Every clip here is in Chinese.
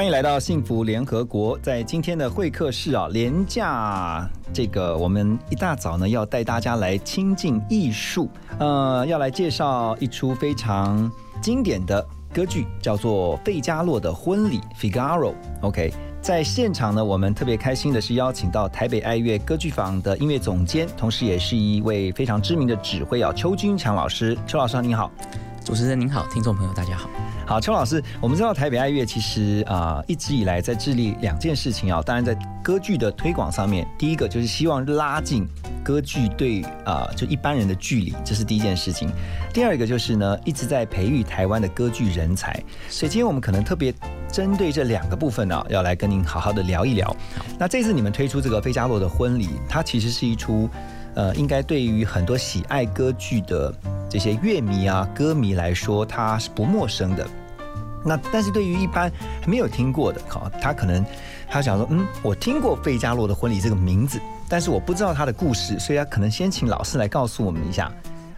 欢迎来到幸福联合国。在今天的会客室啊，廉价这个我们一大早呢要带大家来亲近艺术，呃，要来介绍一出非常经典的歌剧，叫做《费加洛的婚礼》（Figaro）。OK，在现场呢，我们特别开心的是邀请到台北爱乐歌剧坊的音乐总监，同时也是一位非常知名的指挥啊，邱君强老师。邱老师您好。主持人您好，听众朋友大家好。好，邱老师，我们知道台北爱乐其实啊、一直以来在致力两件事情啊，当然在歌剧的推广上面，第一个就是希望拉近歌剧对啊、就一般人的距离，这是第一件事情。第二个就是呢，一直在培育台湾的歌剧人才，所以今天我们可能特别针对这两个部分呢、要来跟您好好的聊一聊。那这次你们推出这个《费加洛的婚礼》，它其实是一出。呃，应该对于很多喜爱歌剧的这些乐迷啊、歌迷来说，它是不陌生的。那但是对于一般还没有听过的，好，他可能他想说，嗯，我听过费加洛的婚礼这个名字，但是我不知道他的故事，所以他可能先请老师来告诉我们一下，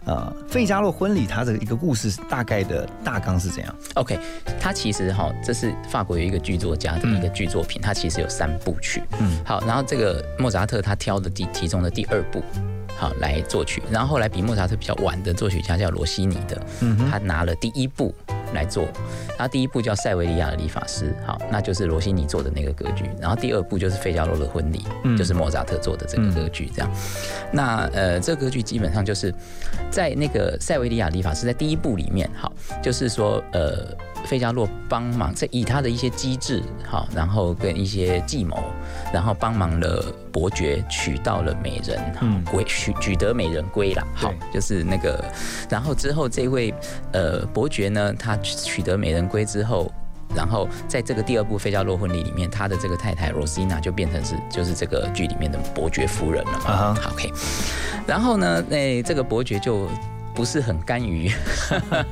呃，费加洛婚礼它的一个故事大概的大纲是怎样？OK，它其实哈，这是法国有一个剧作家的一个剧作品，它其实有三部曲。嗯嗯，好，然后这个莫扎特他挑的第其中的第二部。好，来作曲，然后后来比莫扎特比较晚的作曲家叫罗西尼的，嗯他拿了第一部来做，他第一部叫塞维利亚的理发师，好，那就是罗西尼做的那个歌剧，然后第二部就是费加罗的婚礼，嗯就是莫扎特做的这个歌剧，这样。那呃，这个歌剧基本上就是在那个塞维利亚理发师在第一部里面，好，就是说呃，费加洛帮忙在以他的一些机智，好，然后跟一些计谋，然后帮忙了伯爵娶到了美人，嗯嗯，归娶娶得美人归啦，好，就是那个，然后之后这位呃伯爵呢，他娶得美人归之后。然后在这个第二部《费加洛婚礼》里面，他的这个太太 Rosina 就变成是就是这个剧里面的伯爵夫人了嘛。好 OK，然后呢，那这个伯爵就不是很甘于，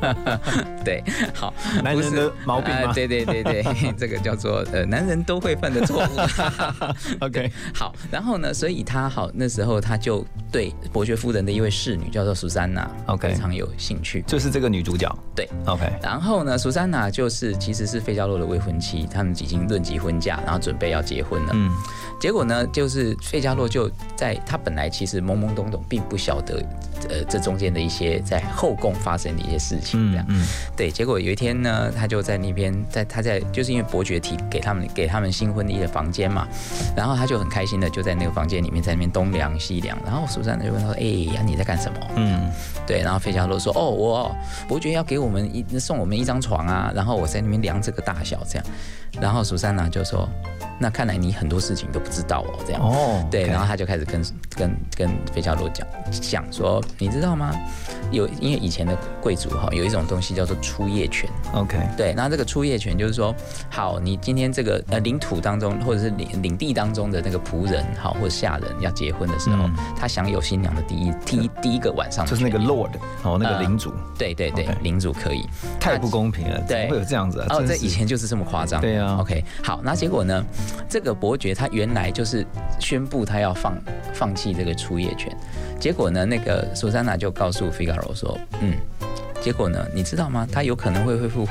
对，好，男人的毛病吗呃对对对对，这个叫做呃男人都会犯的错误。OK，好，然后呢，所以他好那时候他就对伯爵夫人的一位侍女叫做苏珊娜 OK 非常有兴趣。就是这个女主角。对，OK，然后呢，苏珊娜就是其实是费加洛的未婚妻，他们已经论及婚嫁，然后准备要结婚了。嗯结果呢，就是费加洛就在他本来其实懵懵懂懂，并不晓得，呃，这中间的一些在后宫发生的一些事情，这样。嗯对，结果有一天呢，他就在那边，在他在就是因为伯爵提给他们给他们新婚的一个房间嘛，然后他就很开心的就在那个房间里面在那边东量西量，然后苏珊娜就问他说：“哎呀，你在干什么？”嗯对，然后费加洛说：“哦，我伯爵要给我们一送我们一张床啊，然后我在那边量这个大小这样。”然后苏珊娜就说：“那看来你很多事情都不知道哦，这样。哦，对然后他就开始跟跟跟费加罗讲讲说，你知道吗？有因为以前的贵族哈有一种东西叫做出业权，OK，对，那这个出业权就是说，好，你今天这个呃领土当中或者是领领地当中的那个仆人好或者下人要结婚的时候，嗯他享有新娘的第一第一第一个晚上就是那个 Lord 哦，那个呃领主，对对对领主可以。太不公平了，对会有这样子啊？哦，这以前就是这么夸张。对啊 OK，好，那结果呢？这个伯爵他原来就是宣布他要放放弃这个出业权，结果呢，那个苏珊娜就告诉 Figaro 说，嗯，结果呢，你知道吗？他有可能会恢复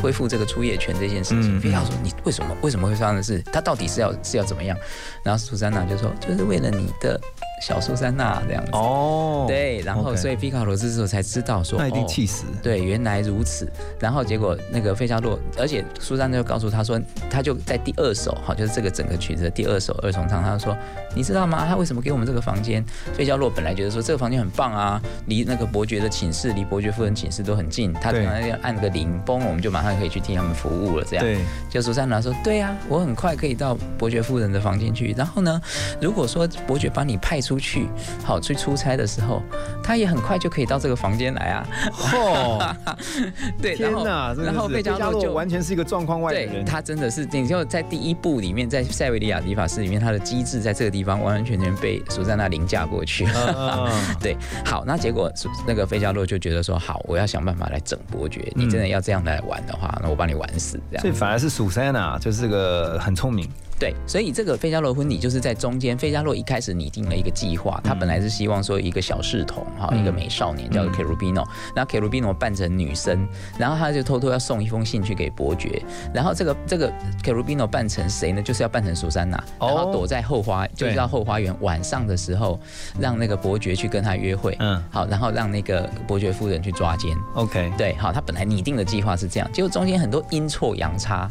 恢复这个出业权这件事情。嗯 Figaro 说，你为什么为什么会发生的事？他到底是要是要怎么样？然后苏珊娜就说，就是为了你的小苏珊娜这样子。哦，对，然后所以 Figaro 这时候才知道说，那一定哦气死。对，原来如此。然后结果那个费加洛，而且苏珊娜就告诉他说，他就在第二首，哈，就是这个整个曲子的第二首二重唱，他就说，你知道吗？他为什么给我们这个房间？费加洛本来觉得说这个房间很棒啊，离那个伯爵的寝室、离伯爵夫人寝室都很近，他对可能要按个铃，嘣，我们就马上可以去替他们服务了。这样，对，就苏珊娜说：“对啊、我很快可以到伯爵夫人的房间去。然后呢，如果说伯爵把你派出出去，好去出差的时候，他也很快就可以到这个房间来啊。哦，对，然后天哪！真的然后费加加洛就完全是一个状况外的对人。他真的是，你就在第一部里面，在塞维利亚理发师里面，他的机制在这个地方完完全全被苏珊娜凌驾过去。嗯 对，好，那结果那个费加洛就觉得说，好，我要想办法来整伯爵。你真的要这样来玩的话，那我把你玩死这样所以。反而是苏珊娜就是个很聪明，对，所以这个费加罗婚礼就是在中间，费加罗一开始拟定了一个计划，他本来是希望说一个小侍童哈，嗯一个美少年叫 Cherubino，那 Cherubino 扮成女生，然后他就偷偷要送一封信去给伯爵，然后这个这个 Cherubino 扮成谁呢？就是要扮成苏珊娜，哦。然后躲在后花，就是到后花园，晚上的时候让那个伯爵去跟他约会，嗯。好，然后让那个伯爵夫人去抓奸。，OK，对，好，他本来拟定的计划是这样，结果中间很多阴错阳差，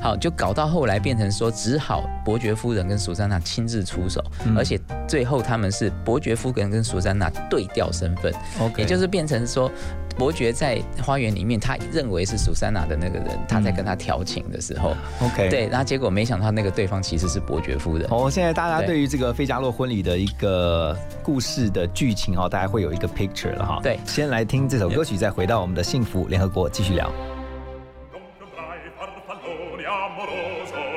好，就搞到后来变成说，只好伯爵夫人跟苏珊娜亲自出手，嗯而且最后他们是伯爵夫人跟苏珊娜对调身份，OK，也就是变成说，伯爵在花园里面，他认为是苏珊娜的那个人，他在跟他调情的时候，OK，。对，然后结果没想到那个对方其实是伯爵夫人。哦，现在大家对对于这个费加洛婚礼的一个故事的剧情哦，大家会有一个 picture 了哈。对先来听这首歌曲，再回到我们的幸福联合国继续聊。Amoroso,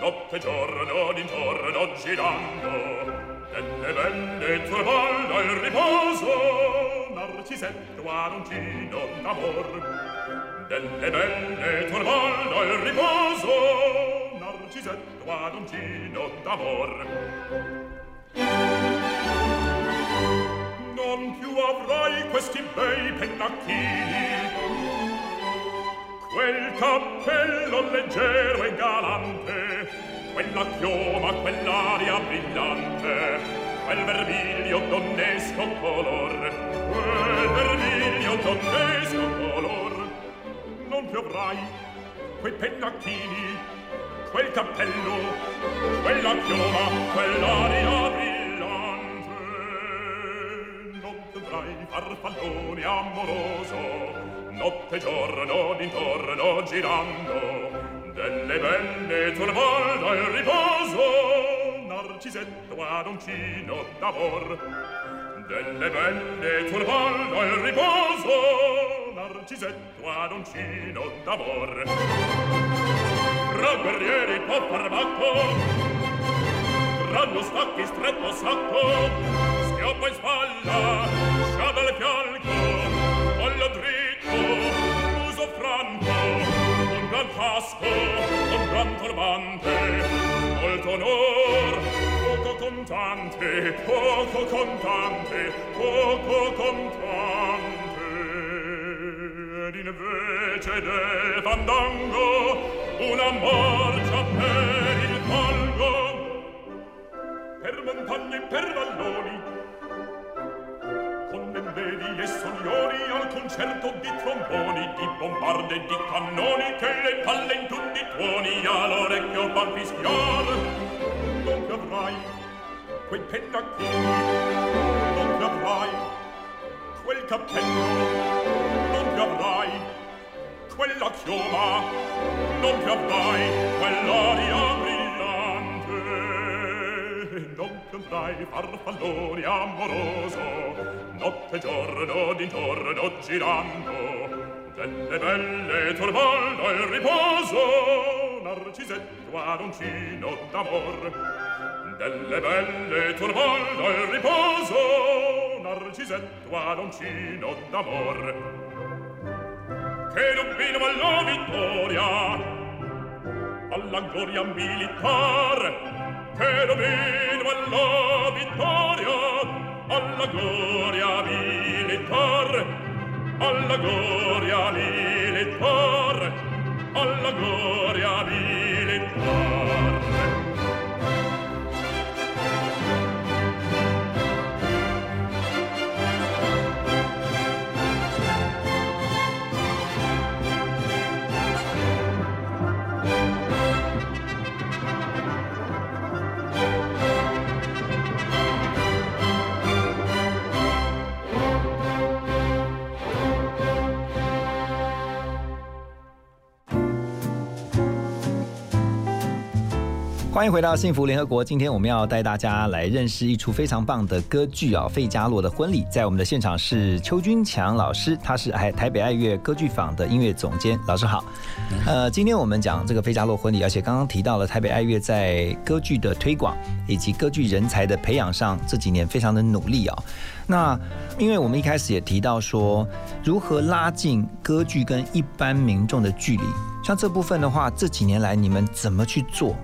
notte e giorno d'intorno girando. Delle belle tue balda il riposo narcisetto aroncino d'amor. Delle belle tue balda il riposo narcisetto aroncino d'amor. Non più avrai questi bei pennacchini quel cappello leggero e galante quella chioma quell'aria brillante quel vermiglio donnesco color quel vermiglio donnesco color. Non piovrai quei pennacchini quel cappello quella chioma quell'aria brillante. Non piovrai farfallone amoroso notte e giorno d'intorno girando delle belle turbolda il riposo narcisetto adoncino d'amor. Delle belle turbolda il riposo narcisetto adoncino d'amor. Tra guerrieri pop armato tra lo stacchi stretto sacco schioppa in spalla sciabele fialla gran casco, con gran turbante, molto onor, poco contante, poco contante, poco contante. Ed invece del fandango, una marcia per il falgo, per montagne e per valloni, con membedi e sogliori al concerto di tromboni, di bombarde, di cannoni, che le palle in tutti i tuoni all'orecchio fan fischiar. Dove avrai quei pennacchini? Dove avrai quel cappello? Dove avrai quella chioma? Dove avrai quell'aria? sembrai farfallone amoroso. Notte e giorno d'intorno girando. Delle belle turbando il riposo. Narcisetto aroncino d'amor. Delle belle turbando il riposo. Narcisetto aroncino d'amor. Che rubino alla vittoria. Alla gloria militare che dominio alla vittoria alla gloria militar alla gloria militar alla gloria militar. 欢迎回到幸福联合国。今天我们要带大家来认识一出非常棒的歌剧啊，《费加洛的婚礼》。在我们的现场是邱君强老师，他是台台北爱乐歌剧坊的音乐总监。老师好。呃，今天我们讲这个《费加洛婚礼》，而且刚刚提到了台北爱乐在歌剧的推广以及歌剧人才的培养上这几年非常的努力啊。那因为我们一开始也提到说，如何拉近歌剧跟一般民众的距离，像这部分的话，这几年来你们怎么去做？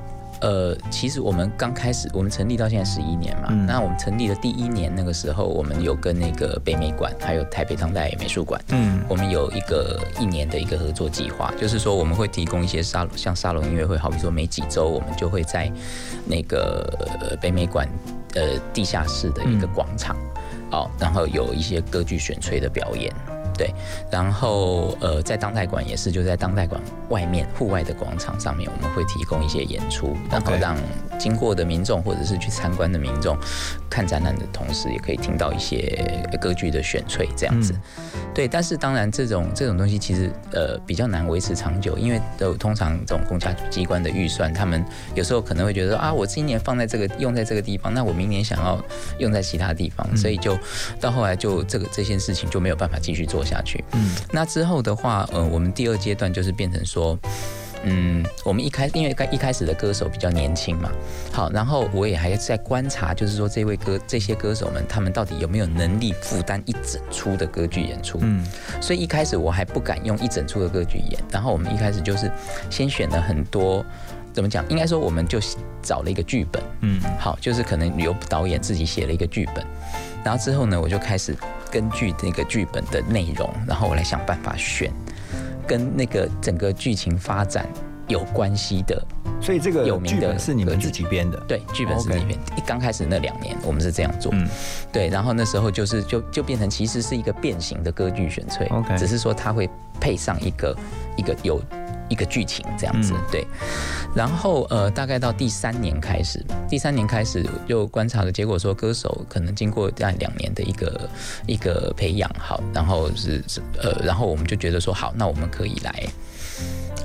呃，其实我们刚开始，我们成立到现在十一年嘛。那我们成立的第一年那个时候，我们有跟那个北美馆，还有台北当代美术馆，嗯，我们有一个一年的一个合作计划，就是说我们会提供一些沙龙，像沙龙音乐会，好比说每几周我们就会在那个北美馆呃地下室的一个广场，哦，然后有一些歌剧选吹的表演。对，然后呃，在当代馆也是，就在当代馆外面户外的广场上面，我们会提供一些演出，然后让经过的民众或者是去参观的民众看展览的同时，也可以听到一些歌剧的选粹这样子。对，但是当然这种这种东西其实呃比较难维持长久，因为都通常这种公家机关的预算，他们有时候可能会觉得啊，我今年放在这个用在这个地方，那我明年想要用在其他地方，所以就到后来就这个这件事情就没有办法继续做。下去，嗯，那之后的话，呃，我们第二阶段就是变成说，嗯，我们一开，因为刚一开始的歌手比较年轻嘛，好，然后我也还在观察，就是说这位歌这些歌手们，他们到底有没有能力负担一整出的歌剧演出，嗯，所以一开始我还不敢用一整出的歌剧演，然后我们一开始就是先选了很多，怎么讲？应该说我们就找了一个剧本，嗯，好，就是可能由导演自己写了一个剧本。然后之后呢，我就开始根据那个剧本的内容，然后我来想办法选跟那个整个剧情发展有关系的。所以这个有名的是你们自己编的？对，剧本是自己编。一刚开始那两年，我们是这样做。嗯，对。然后那时候就是就就变成其实是一个变形的歌剧选粹。OK，只是说它会配上一个一个有。一个剧情这样子，对，然后呃，大概到第三年开始，第三年开始就观察的结果说，歌手可能经过在两年的一个一个培养，好，然后是是呃，然后我们就觉得说，好，那我们可以来。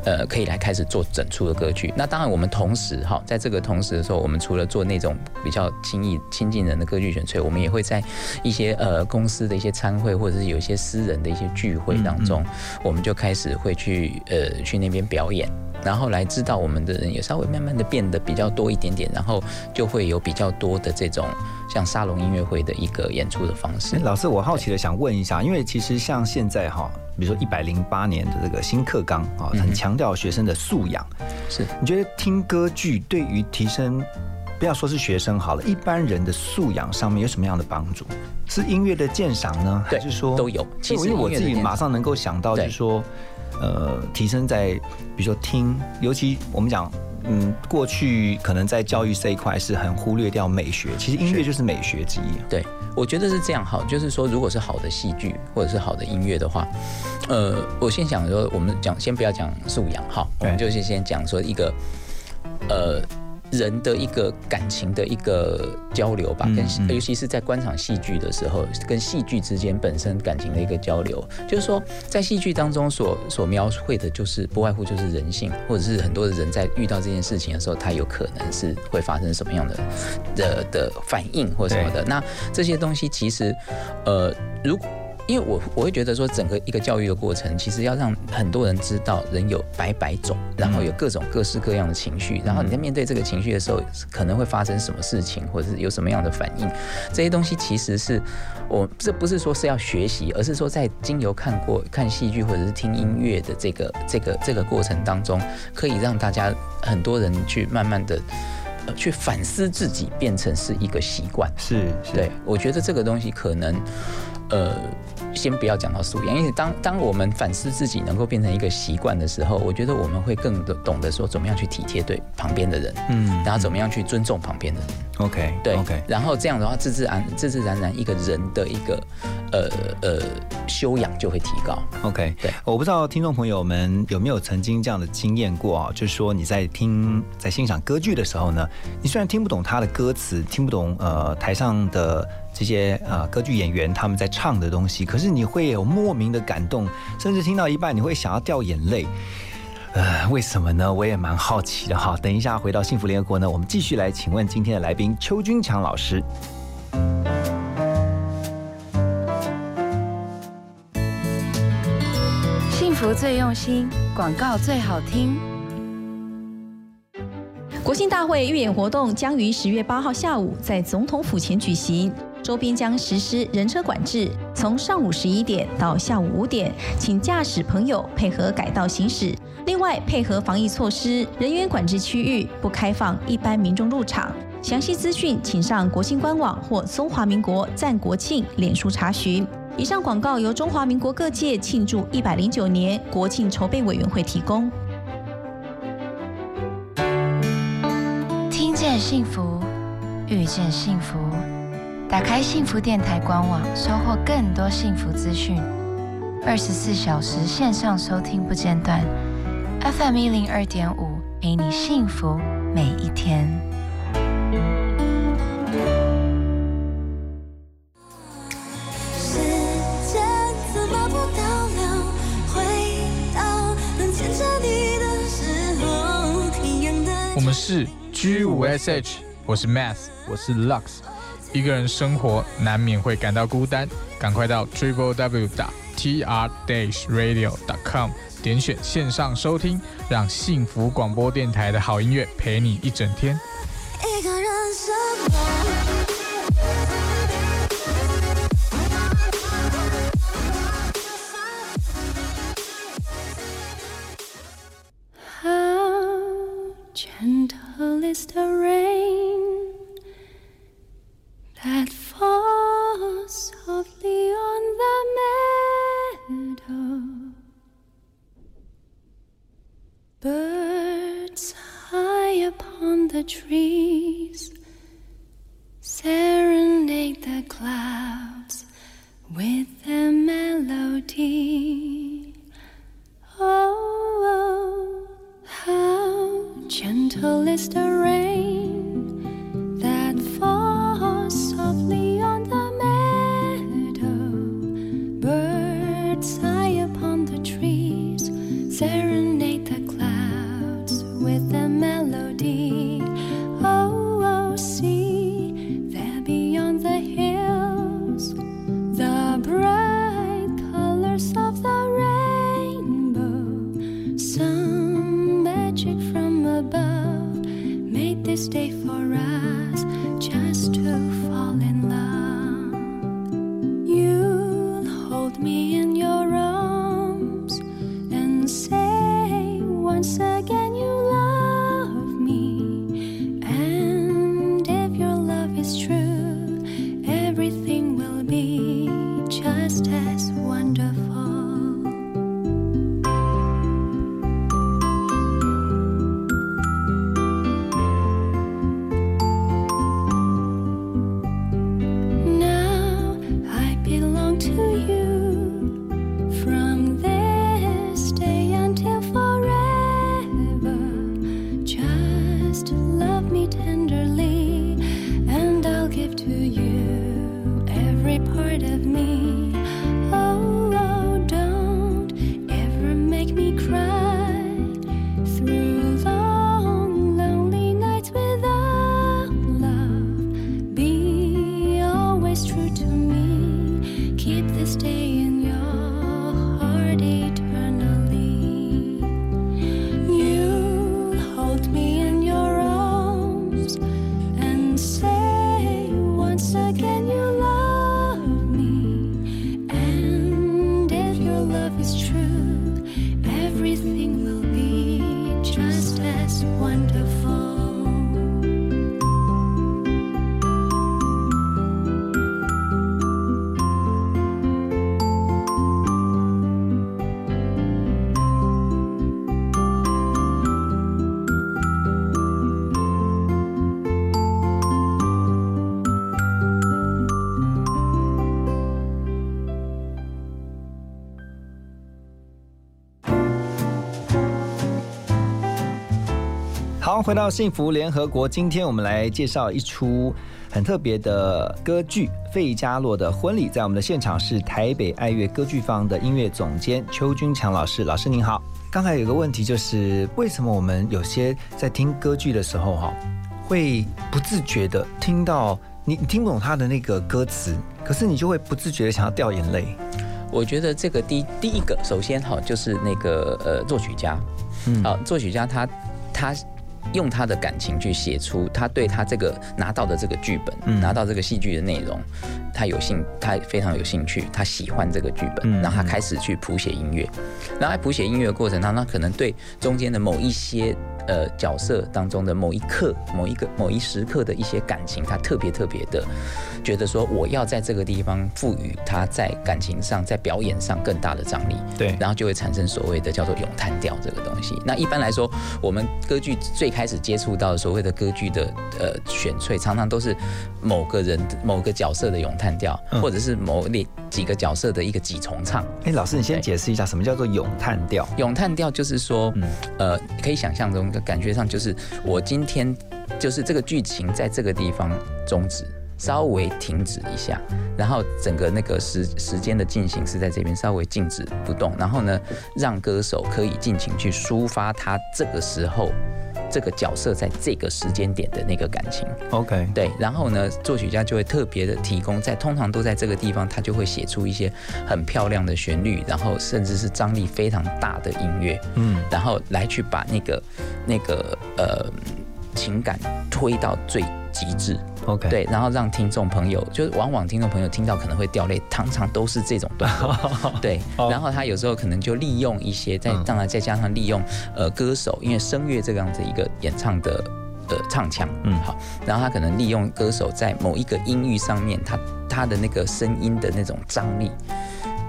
呃，可以来开始做整出的歌剧。那当然，我们同时哈，在这个同时的时候，我们除了做那种比较轻易亲近人的歌剧选粹，我们也会在一些呃公司的一些参会，或者是有一些私人的一些聚会当中，我们就开始会去呃去那边表演，然后来知道我们的人也稍微慢慢的变得比较多一点点，然后就会有比较多的这种像沙龙音乐会的一个演出的方式。老师，我好奇的想问一下，因为其实像现在哈。比如说一百零八年的这个新课纲啊，很强调学生的素养。是，你觉得听歌剧对于提升，不要说是学生好了，一般人的素养上面有什么样的帮助？是音乐的鉴赏呢，还是说都有？其实因为我自己马上能够想到，就是说，呃，提升在比如说听，尤其我们讲。嗯，过去可能在教育这一块是很忽略掉美学，其实音乐就是美学之一。对，我觉得是这样好，就是说，如果是好的戏剧或者是好的音乐的话，呃，我先想说，我们讲先不要讲素养哈，我们就是先讲说一个，呃。人的一个感情的一个交流吧，跟尤其是在观赏戏剧的时候，跟戏剧之间本身感情的一个交流，就是说，在戏剧当中所所描绘的，就是不外乎就是人性，或者是很多的人在遇到这件事情的时候，他有可能是会发生什么样的的的反应或什么的。那这些东西其实，呃，如果。因为我我会觉得说，整个一个教育的过程，其实要让很多人知道，人有百百种，然后有各种各式各样的情绪，然后你在面对这个情绪的时候，可能会发生什么事情，或者是有什么样的反应，这些东西其实是我这不是说是要学习，而是说在经由看过看戏剧或者是听音乐的这个这个这个过程当中，可以让大家很多人去慢慢的去反思自己，变成是一个习惯。是，对我觉得这个东西可能。呃，先不要讲到素养，因为当当我们反思自己能够变成一个习惯的时候，我觉得我们会更懂得说怎么样去体贴对旁边的人，嗯，然后怎么样去尊重旁边的人。OK，对，OK，然后这样的话，自自然自自然然一个人的一个呃呃修养就会提高。OK，对，我不知道听众朋友们有没有曾经这样的经验过啊，就是说你在听在欣赏歌剧的时候呢，你虽然听不懂他的歌词，听不懂呃台上的。这些啊，歌剧演员他们在唱的东西，可是你会有莫名的感动，甚至听到一半你会想要掉眼泪。呃，为什么呢？我也蛮好奇的哈。等一下回到幸福联合国呢，我们继续来请问今天的来宾邱君强老师。幸福最用心，广告最好听。国庆大会预演活动将于十月八号下午在总统府前举行。周边将实施人车管制，从上午十一点到下午五点，请驾驶朋友配合改道行驶。另外，配合防疫措施，人员管制区域不开放一般民众入场。详细资讯请上国庆官网或中华民国赞国庆脸书查询。以上广告由中华民国各界庆祝一百零九年国庆筹备委员会提供。听见幸福，遇见幸福。打开幸福电台官网，收获更多幸福资讯。二十四小时线上收听不间断，FM 一零二点五，陪你幸福每一天。时间怎么不倒流？回到能牵着你的时候，的。我们是 G 五 SH，我是 Math，我是 Lux。一个人生活难免会感到孤单，赶快到 triple w 打 t r dash radio dot com 点选线上收听，让幸福广播电台的好音乐陪你一整天。一个人生活。How gentle is the rain that falls softly on the meadow? Birds high upon the trees serenade the clouds with their melody. Oh, how gentle is the rain that falls softly on the 回到幸福联合国，今天我们来介绍一出很特别的歌剧《费加洛的婚礼》。在我们的现场是台北爱乐歌剧坊的音乐总监邱君强老师，老师您好。刚才有个问题就是，为什么我们有些在听歌剧的时候哈，会不自觉的听到你你听不懂他的那个歌词，可是你就会不自觉的想要掉眼泪。我觉得这个第第一个，首先哈，就是那个呃作曲家，嗯好，作曲家他他用他的感情去写出他对他这个拿到的这个剧本，嗯拿到这个戏剧的内容，他有兴，他非常有兴趣，他喜欢这个剧本，嗯然后他开始去谱写音乐，然后在谱写音乐的过程当中，他可能对中间的某一些呃角色当中的某一刻、某一个某一时刻的一些感情，他特别特别的觉得说，我要在这个地方赋予他在感情上、在表演上更大的张力。对然后就会产生所谓的叫做咏叹调这个东西。那一般来说，我们歌剧最开始接触到所谓的歌剧的呃选粹，常常都是某个人某个角色的咏叹调，嗯或者是某列几个角色的一个几重唱。哎，老师，你先解释一下什么叫做咏叹调？咏叹调就是说，嗯呃，可以想象中的感觉上就是我今天就是这个剧情在这个地方终止。稍微停止一下，然后整个那个时时间的进行是在这边稍微静止不动，然后呢，让歌手可以尽情去抒发他这个时候这个角色在这个时间点的那个感情。OK，对，然后呢，作曲家就会特别的提供在，通常都在这个地方，他就会写出一些很漂亮的旋律，然后甚至是张力非常大的音乐，嗯然后来去把那个那个呃情感推到最极致。，OK，，对，然后让听众朋友，就是往往听众朋友听到可能会掉泪，常常都是这种段落。对，哦然后他有时候可能就利用一些，再嗯当然再加上利用呃歌手，因为声乐这个样子一个演唱的呃唱腔，嗯好，然后他可能利用歌手在某一个音域上面，他他的那个声音的那种张力。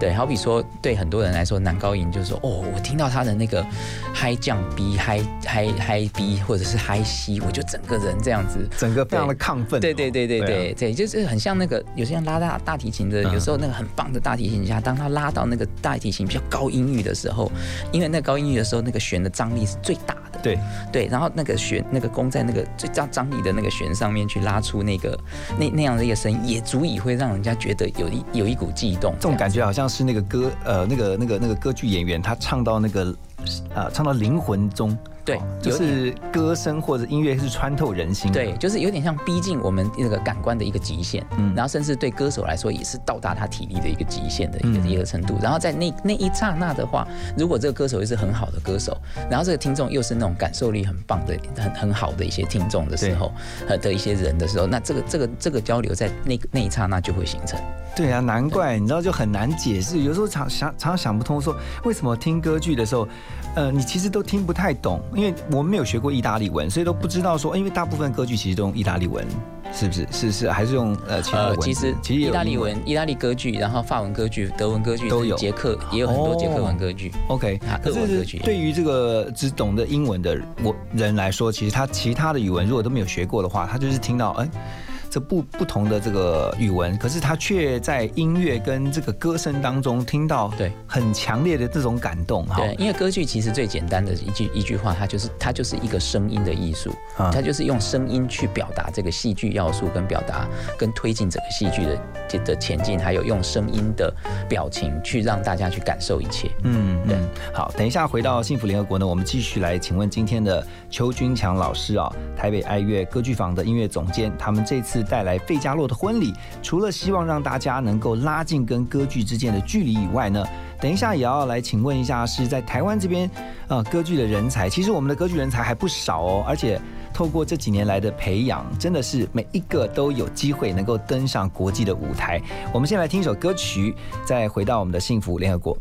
对，好比说，对很多人来说，男高音就是说，哦，我听到他的那个嗨降 B、嗨嗨嗨 B 或者是嗨 C，我就整个人这样子整个非常的亢奋哦。对对对对对对对，就是很像那个有些人拉大大提琴的，嗯有时候那个很棒的大提琴家，当他拉到那个大提琴比较高音域的时候，因为那高音域的时候，那个弦的张力是最大的。对对，然后那个弦那个弓在那个最张张力的那个弦上面去拉出那个那那样的一个声音，也足以会让人家觉得有一有一股悸动。这种感觉好像是那个歌呃那个那个那个歌剧演员他唱到那个啊唱到灵魂中，对哦就是歌声或者音乐是穿透人心的。对，就是有点像逼近我们那个感官的一个极限，嗯然后甚至对歌手来说也是到达他体力的一个极限的一个、嗯一个程度。然后在那那一刹那的话，如果这个歌手又是很好的歌手，然后这个听众又是那种感受力很棒的、很很好的一些听众的时候，呃的一些人的时候，那这个这个这个交流在那那一刹那就会形成。对啊，难怪你知道就很难解释，有时候常想常常想不通，说为什么听歌剧的时候，呃，你其实都听不太懂，因为我们没有学过意大利文，所以都不知道说，因为大部分歌剧其实都用意大利文，是不是？是是还是用呃其他的文呃？其实其实有意大利文、意大利歌剧，然后法文歌剧、德文歌剧都有捷克也有很多捷克文歌剧。OK，啊可是俄文歌剧对于这个只懂得英文的我人来说，其实他其他的语文如果都没有学过的话，他就是听到哎。这不不同的这个语文，可是他却在音乐跟这个歌声当中听到对很强烈的这种感动哈。对，因为歌剧其实最简单的一句一句话，它就是它就是一个声音的艺术，啊它就是用声音去表达这个戏剧要素，跟表达跟推进整个戏剧的的前进，还有用声音的表情去让大家去感受一切。嗯，嗯，好，等一下回到幸福联合国呢，我们继续来请问今天的邱君强老师啊，台北爱乐歌剧坊的音乐总监，他们这次带来费加洛的婚礼，除了希望让大家能够拉近跟歌剧之间的距离以外呢，等一下也要来请问一下，是在台湾这边呃歌剧的人才，其实我们的歌剧人才还不少哦，而且。透过这几年来的培养，真的是每一个都有机会能够登上国际的舞台。我们先来听一首歌曲，再回到我们的幸福联合国。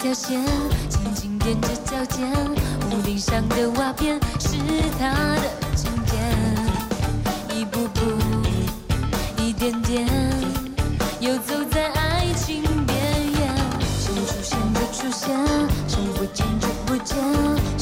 就出现，想不可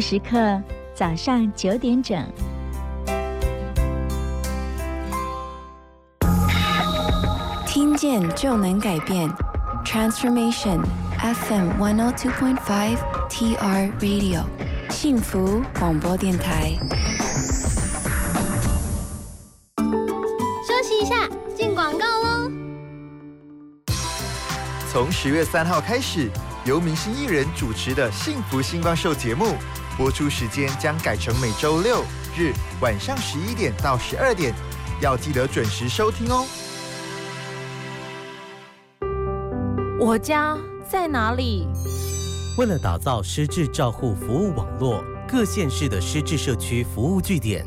福时刻，早上九点整。听见就能改变，Transformation FM one hundred two point five TR Radio，幸福广播电台。休息一下，进广告喽。从十月三号开始，由明星艺人主持的《幸福星光秀》节目播出时间将改成每周六日晚上十一点到十二点，要记得准时收听哦。我家在哪里？为了打造失智照护服务网络，各县市的失智社区服务据点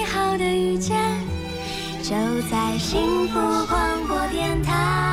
的遇见，就在幸福广播电台。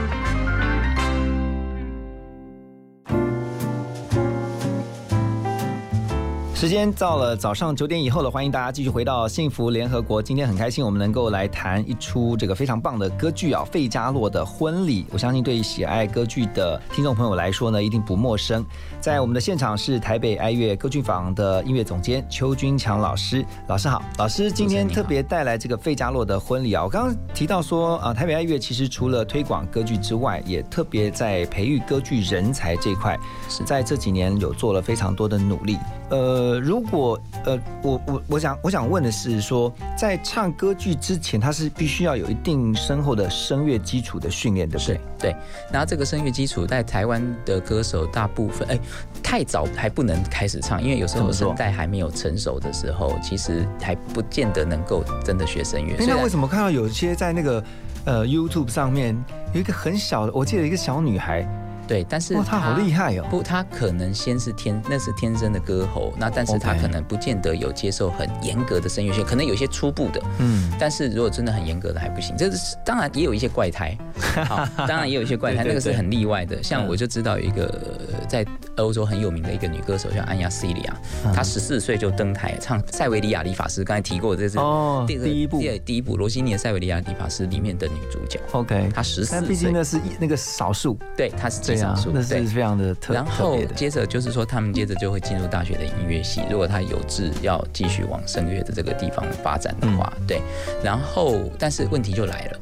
时间到了早上九点以后了，欢迎大家继续回到幸福联合国。今天很开心，我们能够来谈一出这个非常棒的歌剧啊，《费加洛的婚礼》。我相信对于喜爱歌剧的听众朋友来说呢，一定不陌生。在我们的现场是台北爱乐歌剧坊的音乐总监邱君强老师，老师好，老师今天特别带来这个《费加洛的婚礼》啊。我刚刚提到说啊，台北爱乐其实除了推广歌剧之外，也特别在培育歌剧人才这块，在这几年有做了非常多的努力。呃，如果呃，我我我想我想问的是说，在唱歌剧之前，他是必须要有一定深厚的声乐基础的训练，对不对？对，然后这个声乐基础在台湾的歌手大部分，哎，太早还不能开始唱，因为有时候声带还没有成熟的时候，其实还不见得能够真的学声乐。哎那为什么看到有些在那个呃 YouTube 上面有一个很小的，我记得一个小女孩。对，但是哇，他好厉害哦！不，他可能先是天，那是天生的歌喉，那但是他可能不见得有接受很严格的声乐训，可能有些初步的，嗯，但是如果真的很严格的还不行。这是当然也有一些怪胎，好，当然也有一些怪胎，对对对那个是很例外的。像嗯。我就知道有一个呃在欧洲很有名的一个女歌手叫安雅西里亚，嗯。她十四岁就登台唱塞维利亚理发师，刚才提过，这是哦第一部。第第一部罗西尼的塞维利亚理发师里面的女主角。OK，她十四毕竟那是一那个少数，对，她是极对啊少数，那是非常的特然后。接着就是说，他们接着就会进入大学的音乐系。如果他有志要继续往声乐的这个地方发展的话，嗯对。然后，但是问题就来了，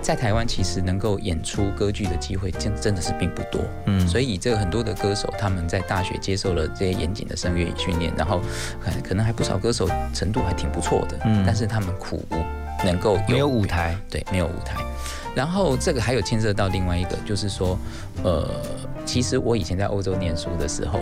在台湾其实能够演出歌剧的机会真真的是并不多。嗯所以这个很多的歌手他们在大学接受了这些严谨的声乐训练，然后可能可能还不少歌手程度还挺不错的，嗯但是他们苦无能够没有舞台，对，没有舞台。然后这个还有牵涉到另外一个，就是说，呃，其实我以前在欧洲念书的时候，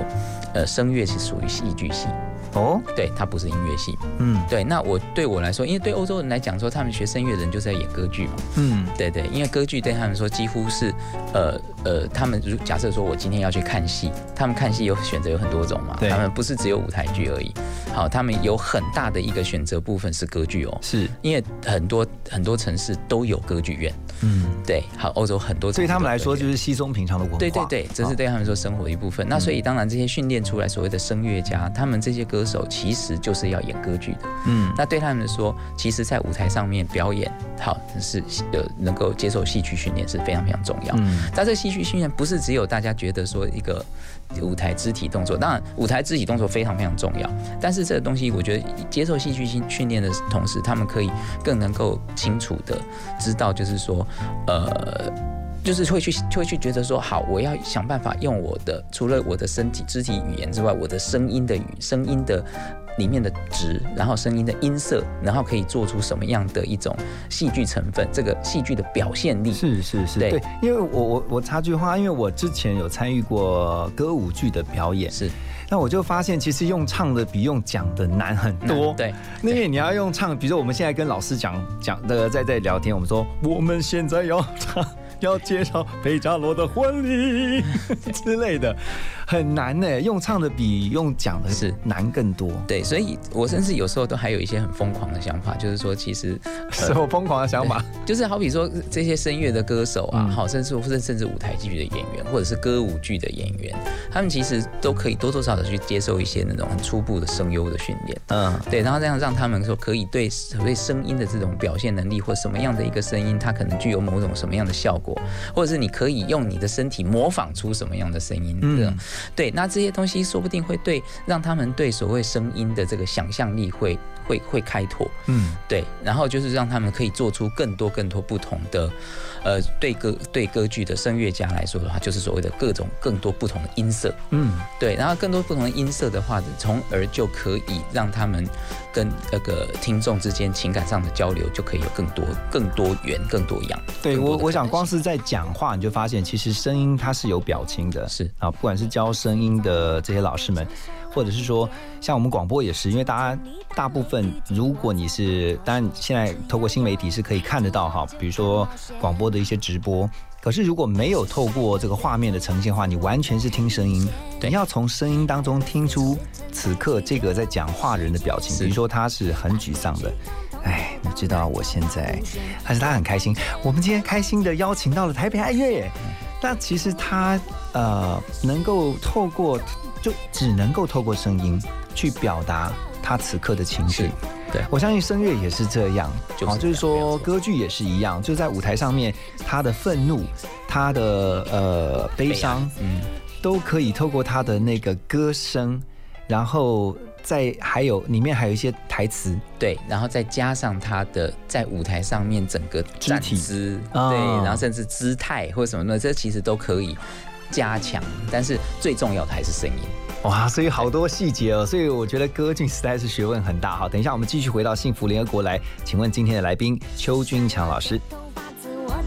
呃，声乐是属于戏剧系。哦，对，它不是音乐系。嗯，对，那我对我来说，因为对欧洲人来讲说，他们学声乐的人就是在演歌剧嘛。嗯，对对，因为歌剧对他们说几乎是，呃呃，他们如假设说我今天要去看戏，他们看戏有选择有很多种嘛，他们不是只有舞台剧而已。好，他们有很大的一个选择部分是歌剧哦，是因为很多很多城市都有歌剧院。嗯，对，好，欧洲很多对他们来说就是稀松平常的文化。对对对，这是对他们说生活的一部分。那所以当然这些训练出来所谓的声乐家，他们这些歌手其实就是要演歌剧的。嗯，那对他们说，其实在舞台上面表演，好是呃能够接受戏剧训练是非常非常重要。嗯，但这戏剧训练不是只有大家觉得说一个舞台肢体动作，当然舞台肢体动作非常非常重要，但是这个东西我觉得接受戏剧性训练的同时，他们可以更能够清楚的知道，就是说呃。就是会去会去觉得说，好，我要想办法用我的除了我的身体肢体语言之外，我的声音的语声音的里面的值，然后声音的音色，然后可以做出什么样的一种戏剧成分，这个戏剧的表现力。是是是，对对，因为我我我插句话，因为我之前有参与过歌舞剧的表演，是，那我就发现其实用唱的比用讲的难很多。嗯对，那因为你要用唱，比如说我们现在跟老师讲讲那个在在聊天，我们说我们现在要唱。要介绍贝加罗的婚礼 之类的，很难呢。用唱的比用讲的是难更多。对，所以我甚至有时候都还有一些很疯狂的想法，就是说，其实什么疯狂的想法？就是好比说这些声乐的歌手啊，好、甚至甚至甚至舞台剧的演员，或者是歌舞剧的演员，他们其实都可以多多少少去接受一些那种很初步的声优的训练。嗯，对，然后这样让他们说可以对所谓声音的这种表现能力，或什么样的一个声音，它可能具有某种什么样的效果，或者是你可以用你的身体模仿出什么样的声音。嗯，对，那这些东西说不定会对让他们对所谓声音的这个想象力会会会开拓。嗯，对，然后就是让他们可以做出更多更多不同的，呃，对歌对歌剧的声乐家来说的话，就是所谓的各种更多不同的音色。嗯，对，然后更多不同的音色的话，从而就可以让他们跟那个听众之间情感上的交流就可以有更多、更多元、更多样。对我，我想光是在讲话，你就发现其实声音它是有表情的。是啊，不管是教声音的这些老师们，或者是说像我们广播也是，因为大家大部分，如果你是，当然现在透过新媒体是可以看得到哈，比如说广播的一些直播。可是如果没有透过这个画面的呈现的话，你完全是听声音，你要从声音当中听出此刻这个在讲话人的表情，比如说他是很沮丧的。哎，你知道我现在，还是他很开心。我们今天开心的邀请到了台北爱乐，那其实他呃能够透过，就只能够透过声音去表达他此刻的情绪。对，我相信声乐也是这样，就是就是说歌剧也是一样，就在舞台上面，他的愤怒，他的呃悲伤，嗯，都可以透过他的那个歌声，然后。再还有里面还有一些台词，对，然后再加上他的在舞台上面整个站姿，哦、对，然后甚至姿态或什么的，这其实都可以加强。但是最重要的还是声音。哇，所以好多细节哦，所以我觉得歌剧实在是学问很大。哈，等一下我们继续回到幸福联合国来，请问今天的来宾邱君强老师。快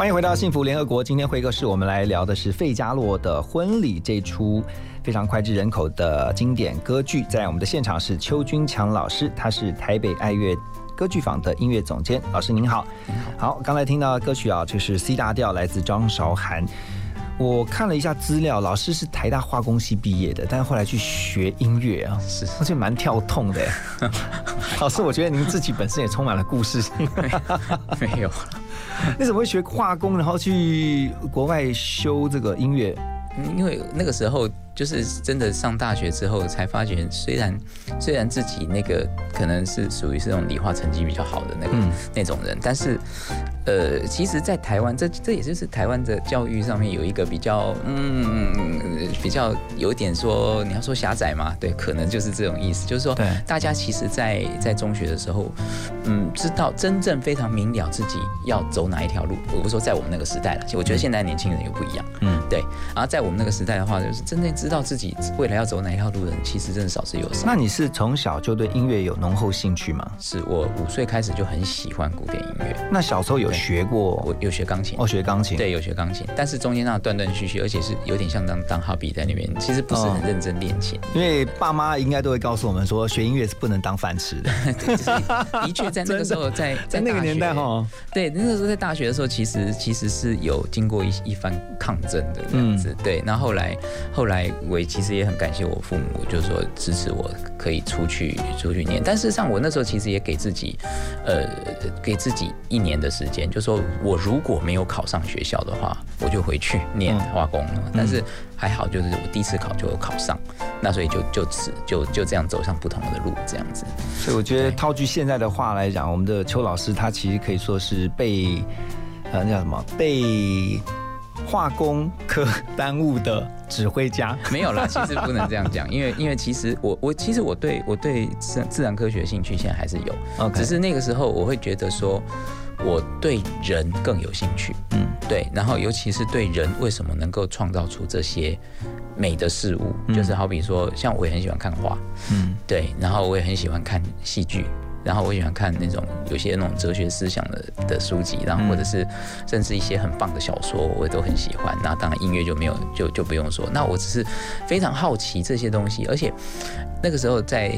欢迎回到幸福联合国。今天会客室，我们来聊的是费加洛的婚礼这出非常脍炙人口的经典歌剧。在我们的现场是邱君强老师，他是台北爱乐歌剧坊的音乐总监。老师您好，好，刚才听到的歌曲啊，就是 C 大调，来自张韶涵。我看了一下资料，老师是台大化工系毕业的，但是后来去学音乐啊，是而且蛮跳痛的。老师，我觉得您自己本身也充满了故事。没有，你怎么会学化工，然后去国外修这个音乐？因为那个时候就是真的上大学之后才发觉，虽然虽然自己那个可能是属于是那种理化成绩比较好的那个、嗯那种人，但是呃，其实，在台湾这这也就是台湾的教育上面有一个比较嗯比较有点说你要说狭窄嘛，对，可能就是这种意思，就是说大家其实在在中学的时候，嗯，知道真正非常明了自己要走哪一条路。我不是说在我们那个时代了，其实我觉得现在年轻人又不一样，嗯，对。然后在我们那个时代的话，就是真正知道自己未来要走哪一条路的人，其实真的少之又少。那你是从小就对音乐有浓厚兴趣吗？是我五岁开始就很喜欢古典音乐。那小时候有学过？我有学钢琴。哦，学钢琴。对，有学钢琴，但是中间那断断续续，而且是有点像当当 hobby 在那边，其实不是很认真练琴。因为爸妈应该都会告诉我们说，学音乐是不能当饭吃的。的确，在那个时候，在在那个年代哈，对，那个时候在大学的时候，其实其实是有经过一一番抗争的这样子。对，那后来后来我其实也很感谢我父母，就是说支持我可以出去出去念。但事实上，我那时候其实也给自己呃给自己一年的时间，就说我如果没有考上学校的话，我就回去念化工了。但是还好，就是我第一次考就有考上，那所以就就此就就这样走上不同的路，这样子。所以我觉得套句现在的话来讲，我们的邱老师他其实可以说是被呃那叫什么被化工科 耽误的指挥家。没有啦，其实不能这样讲，因为 因为其实我我其实我对我对自自然科学兴趣现在还是有只是那个时候我会觉得说。我对人更有兴趣，嗯，对，然后尤其是对人为什么能够创造出这些美的事物，就是好比说，像我也很喜欢看画，嗯，对，然后我也很喜欢看戏剧，然后我喜欢看那种有些那种哲学思想的的书籍，然后或者是甚至一些很棒的小说，我也都很喜欢。那当然音乐就没有就就不用说。那我只是非常好奇这些东西，而且那个时候在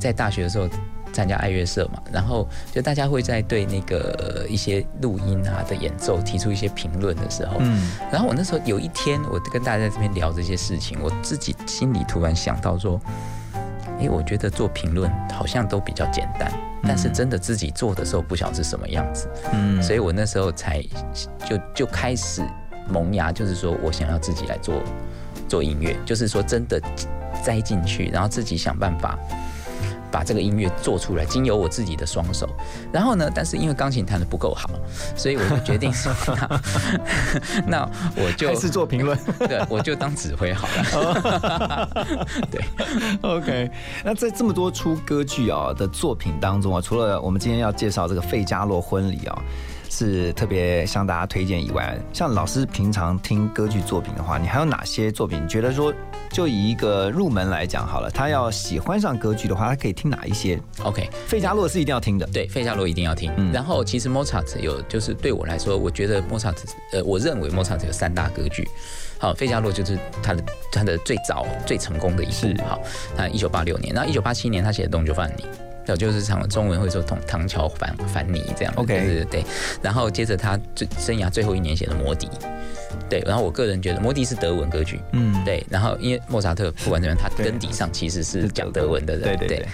在大学的时候。参加爱乐社嘛，然后就大家会在对那个一些录音啊的演奏提出一些评论的时候，嗯，然后我那时候有一天，我跟大家在这边聊这些事情，我自己心里突然想到说，诶，我觉得做评论好像都比较简单，但是真的自己做的时候不晓得是什么样子，嗯所以我那时候才就就开始萌芽，就是说我想要自己来做做音乐，就是说真的栽进去，然后自己想办法。把这个音乐做出来，经由我自己的双手。然后呢，但是因为钢琴弹的不够好，所以我就决定说，那 那我就还是做评论，对，我就当指挥好了。对，OK。那在这么多出歌剧啊的作品当中啊，除了我们今天要介绍这个费加罗婚礼啊。是特别向大家推荐以外，像老师平常听歌剧作品的话，你还有哪些作品？你觉得说，就以一个入门来讲好了，他要喜欢上歌剧的话，他可以听哪一些？OK，费加洛是一定要听的。对，费加洛一定要听。嗯然后其实莫扎特有，就是对我来说，我觉得莫扎特，呃，我认为莫扎特有三大歌剧。好，费加洛就是他的他的最早最成功的一部。好，那一九八六年，然后一九八七年他写的《东就范尼》。有就是唱中文会说唐唐桥凡凡尼这样，OK，对对对。然后接着他最生涯最后一年写的《魔笛》，对。然后我个人觉得《魔笛》是德文歌剧，嗯，对。然后因为莫扎特不管怎么样，他根底上其实是讲德文的人，对对对。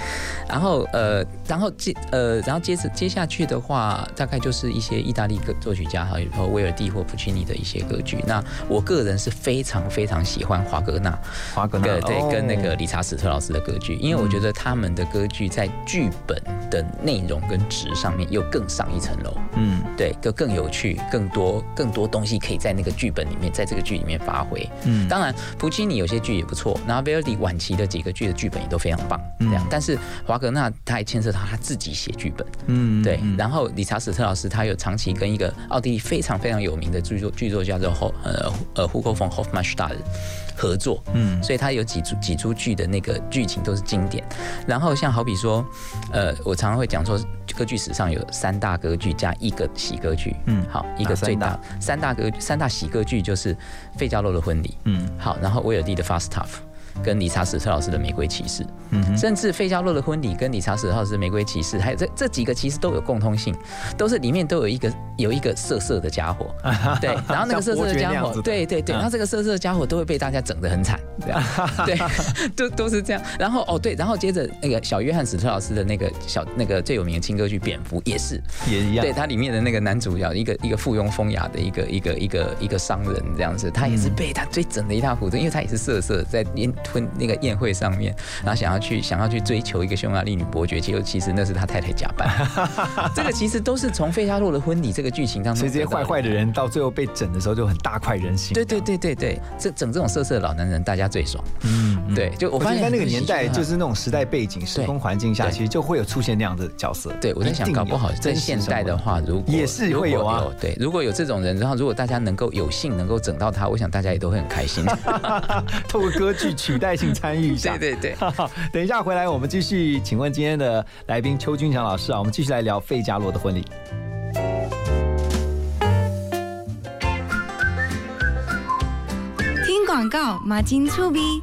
然后呃，然后接呃，然后接着接下去的话，大概就是一些意大利歌作曲家，还有威尔第或普契尼的一些歌剧。那我个人是非常非常喜欢华格纳，华格纳对对，跟那个理查史特老师的歌剧，因为我觉得他们的歌剧在剧剧本的内容跟值上面又更上一层楼，嗯，对，就更有趣，更多更多东西可以在那个剧本里面，在这个剧里面发挥。嗯，当然，普契尼有些剧也不错，然后贝尔迪晚期的几个剧的剧本也都非常棒，这样。但是华格纳他还牵涉到他自己写剧本，嗯，对。然后理查史特老师他有长期跟一个奥地利非常非常有名的剧作剧作家叫后呃呃胡格冯 Hofmannsthal 合作，嗯，所以他有几出几出剧的那个剧情都是经典。然后像好比说，呃，我常常会讲说，歌剧史上有三大歌剧加一个喜歌剧，嗯。好，一个最大三大歌三大喜歌剧就是费加罗的婚礼，嗯，好，然后威尔第的 Falstaff。跟理查史特老师的《玫瑰骑士》，嗯甚至费加洛的婚礼跟理查史特老师的《玫瑰骑士》，还有这这几个其实都有共通性，都是里面都有一个有一个色色的家伙，对，然后那个色色的家伙，对对对，然后这个色色的家伙都会被大家整得很惨，这样，对，都都是这样。然后哦对，然后接着那个小约翰史特老师的那个小那个最有名的轻歌剧《蝙蝠》也是也一样，对，它里面的那个男主角一个一个附庸风雅的一个一个一个一个商人这样子，他也是被他追整的一塌糊涂，因为他也是色色，在宴婚那个宴会上面，然后想要去想要去追求一个匈牙利女伯爵，结果其实那是他太太假扮。这个其实都是从费加洛的婚礼这个剧情当中，所以这些坏坏的人到最后被整的时候就很大快人心。对对对对对，这整这种色色的老男人，大家最爽。嗯，对，就我发现在那个年代，就是那种时代背景、时空环境下，其实就会有出现那样的角色。对，我在想，搞不好在现代的话，如果也是会有啊。对，如果有这种人，然后如果大家能够有幸能够整到他，我想大家也都会很开心。透过歌剧取代性参与一下。对对对。等一下回来，我们继续。请问今天的来宾邱君强老师啊，我们继续来聊费加罗的婚礼。听广告，马金粗逼。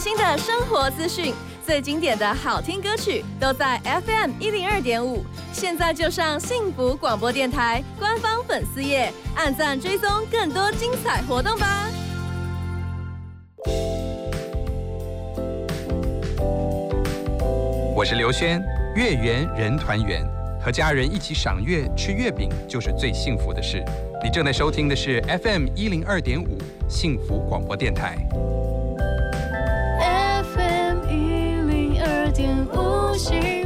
新的生活资讯，最经典的好听歌曲，都在 FM 一零二点五。现在就上幸福广播电台官方粉丝页，按赞追踪更多精彩活动吧。我是刘轩，月圆人团圆，和家人一起赏月、吃月饼，就是最幸福的事。你正在收听的是 FM 一零二点五幸福广播电台。五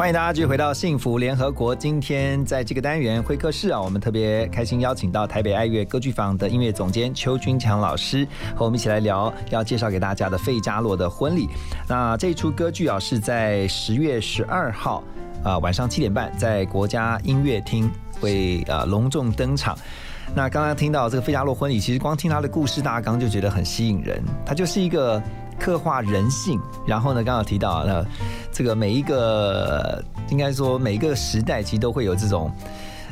欢迎大家继续回到幸福联合国。今天在这个单元会客室啊，我们特别开心邀请到台北爱乐歌剧坊的音乐总监邱君强老师，和我们一起来聊要介绍给大家的费加罗的婚礼。那这一出歌剧啊，是在十月十二号啊、晚上七点半，在国家音乐厅会呃隆重登场。那刚刚听到这个费加罗婚礼，其实光听他的故事大纲就觉得很吸引人，它就是一个。刻画人性，然后呢，刚好提到那，这个每一个应该说每一个时代其实都会有这种，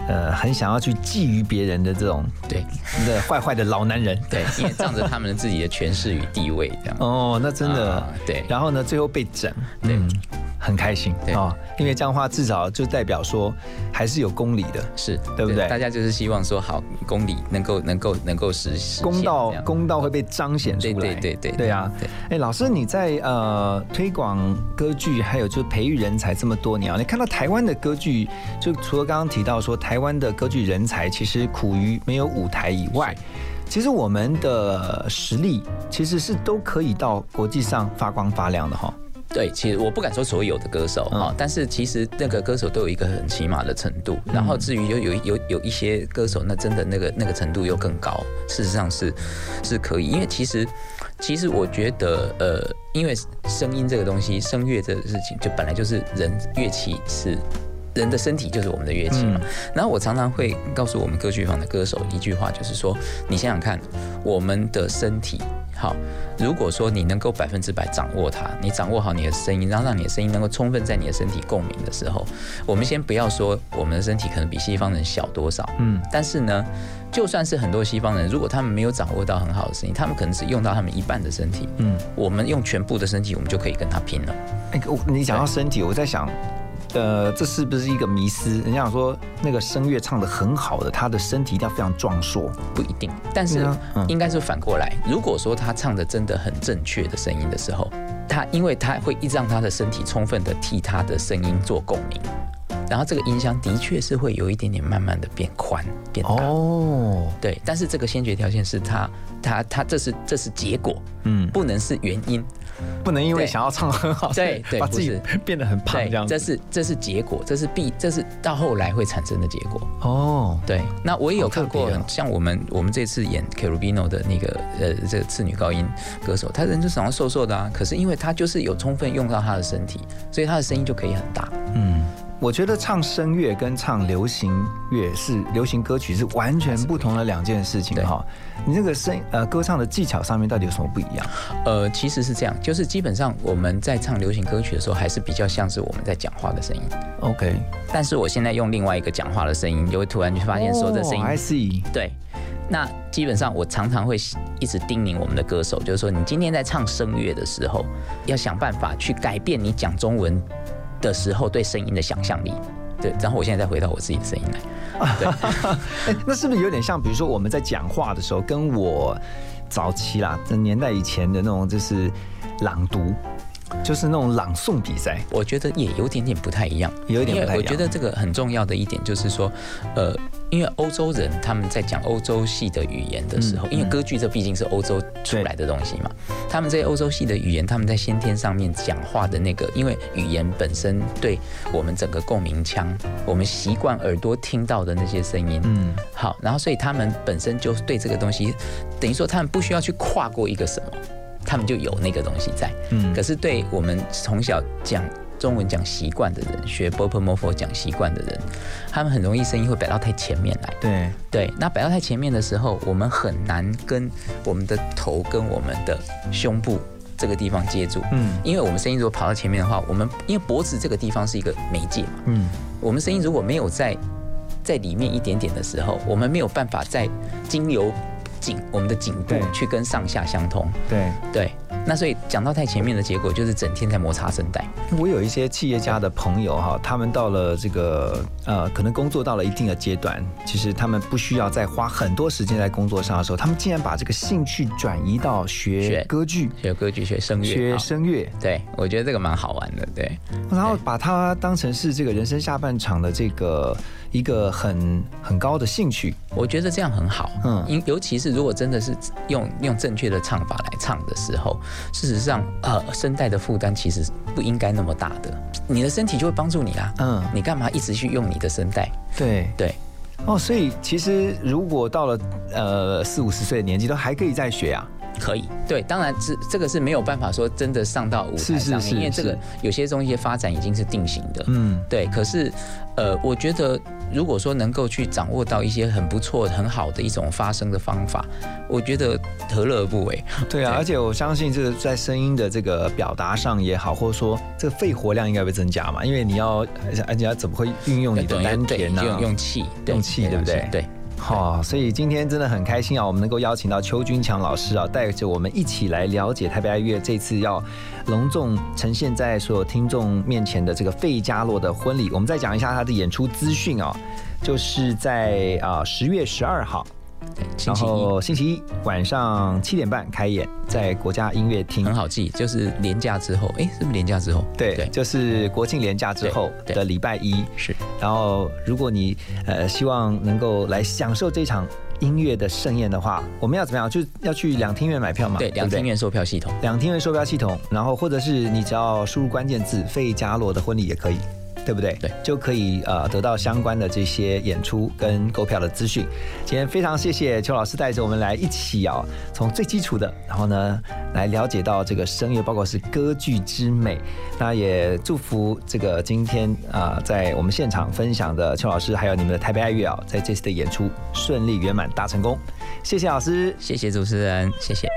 呃，很想要去觊觎别人的这种对的坏坏的老男人，对，因为仗着他们自己的权势与地位这样。哦，那真的、啊对。然后呢，最后被整，对。嗯很开心啊、因为这样的话至少就代表说还是有公理的，是对不对？大家就是希望说好公理能够能够能够实实现公道公道会被彰显出来，对对对对对啊！哎，老师你在呃推广歌剧，还有就是培育人才这么多年啊，你看到台湾的歌剧，就除了刚刚提到说台湾的歌剧人才其实苦于没有舞台以外，其实我们的实力其实是都可以到国际上发光发亮的哈。对，其实我不敢说所有的歌手嗯哈、但是其实那个歌手都有一个很起码的程度，然后至于有有有有一些歌手，那真的那个那个程度又更高，事实上是是可以，因为其实其实我觉得呃，因为声音这个东西，声乐这个事情，就本来就是人乐器是。人的身体就是我们的乐器嘛。然后我常常会告诉我们歌剧坊的歌手一句话，就是说，你想想看，我们的身体，好，如果说你能够百分之百掌握它，你掌握好你的声音，然后让你的声音能够充分在你的身体共鸣的时候，我们先不要说我们的身体可能比西方人小多少，嗯，但是呢，就算是很多西方人，如果他们没有掌握到很好的声音，他们可能只用到他们一半的身体，嗯，我们用全部的身体，我们就可以跟他拼了。哎，我你讲到身体，我在想，呃，这是不是一个迷思？人家讲说那个声乐唱的很好的，他的身体一定要非常壮硕，不一定，但是应该是反过来。如果说他唱的真的很正确的声音的时候，他因为他会一直让他的身体充分的替他的声音做共鸣，然后这个音箱的确是会有一点点慢慢的变宽变大。哦，对，但是这个先决条件是他他他这是这是结果，嗯，不能是原因。不能因为想要唱得很好，对 对，把自己变得很胖这样子。这是这是结果，这是必这是到后来会产生的结果。哦，对，那我也有看过像我们我们这次演 Carubino 的那个呃这个次女高音歌手，她人就长得瘦瘦的啊，可是因为她就是有充分用到她的身体，所以她的声音就可以很大。嗯，我觉得唱声乐跟唱流行乐是流行歌曲是完全不同的两件事情哈。你这个声呃歌唱的技巧上面到底有什么不一样？呃，其实是这样，就是基本上我们在唱流行歌曲的时候，还是比较像是我们在讲话的声音。OK，但是我现在用另外一个讲话的声音，就会突然就发现说这声音、哦，I see，对。那基本上我常常会一直叮咛我们的歌手，就是说你今天在唱声乐的时候，要想办法去改变你讲中文的时候对声音的想象力。对，然后我现在再回到我自己的声音来。哎，那是不是有点像，比如说我们在讲话的时候，跟我早期啦，这年代以前的那种就是朗读，就是那种朗诵比赛，我觉得也有点点不太一样，有点不太一样。我觉得这个很重要的一点就是说，呃，因为欧洲人他们在讲欧洲系的语言的时候，嗯因为歌剧这毕竟是欧洲出来的东西嘛，他们这些欧洲系的语言，他们在先天上面讲话的那个，因为语言本身对我们整个共鸣腔，我们习惯耳朵听到的那些声音，嗯，好，然后所以他们本身就对这个东西，等于说他们不需要去跨过一个什么，他们就有那个东西在。嗯可是对我们从小讲中文讲习惯的人，学 b o p o m o f o 讲习惯的人，他们很容易声音会摆到太前面来。对对，那摆到太前面的时候，我们很难跟我们的头跟我们的胸部这个地方接住。嗯因为我们声音如果跑到前面的话，我们因为脖子这个地方是一个媒介嘛，嗯我们声音如果没有在在里面一点点的时候，我们没有办法在经由颈我们的颈部去跟上下相通。对。对，那所以讲到太前面的结果就是整天在摩擦声带。我有一些企业家的朋友哈，他们到了这个呃，可能工作到了一定的阶段，其实他们不需要再花很多时间在工作上的时候，他们竟然把这个兴趣转移到学学歌剧、学歌剧、学声乐、学声乐，对我觉得这个蛮好玩的。对，然后把它当成是这个人生下半场的这个一个很很高的兴趣。我觉得这样很好。嗯因尤其是如果真的是用用正确的唱法来唱的时候，事实上，呃，声带的负担其实不应该那么大的，你的身体就会帮助你啦。嗯，你干嘛一直去用你的声带？对对。哦，所以其实如果到了呃四五十岁的年纪，都还可以再学啊。可以，对，当然这这个是没有办法说真的上到舞台是是上面，是因为这个有些东西发展已经是定型的，嗯，对。可是，呃，我觉得如果说能够去掌握到一些很不错、很好的一种发声的方法，我觉得何乐而不为？对啊，而且我相信这个在声音的这个表达上也好，或者说这个肺活量应该会增加嘛，因为你要而且要怎么会运用你的丹田呢、对用用气，对用气对不对？对。好、所以今天真的很开心啊，我们能够邀请到邱军强老师啊，带着我们一起来了解台北爱乐这次要隆重呈现在所有听众面前的这个费加洛的婚礼。我们再讲一下他的演出资讯啊，就是在啊十月十二号。然后星期一晚上七点半开演，在国家音乐厅。很好记，就是年假之后，哎，是不是年假之后？对，就是国庆年假之后的礼拜一。是。然后，如果你呃希望能够来享受这场音乐的盛宴的话，我们要怎么样？就要去两厅院买票嘛？对，两厅院售票系统。两厅院售票系统，然后或者是你只要输入关键字“费加罗的婚礼”也可以。对不对？对，就可以呃得到相关的这些演出跟购票的资讯。今天非常谢谢邱老师带着我们来一起啊，从最基础的，然后呢来了解到这个声乐，包括是歌剧之美。那也祝福这个今天啊在我们现场分享的邱老师，还有你们的台北爱乐啊，在这次的演出顺利圆满大成功。谢谢老师，谢谢主持人，谢谢。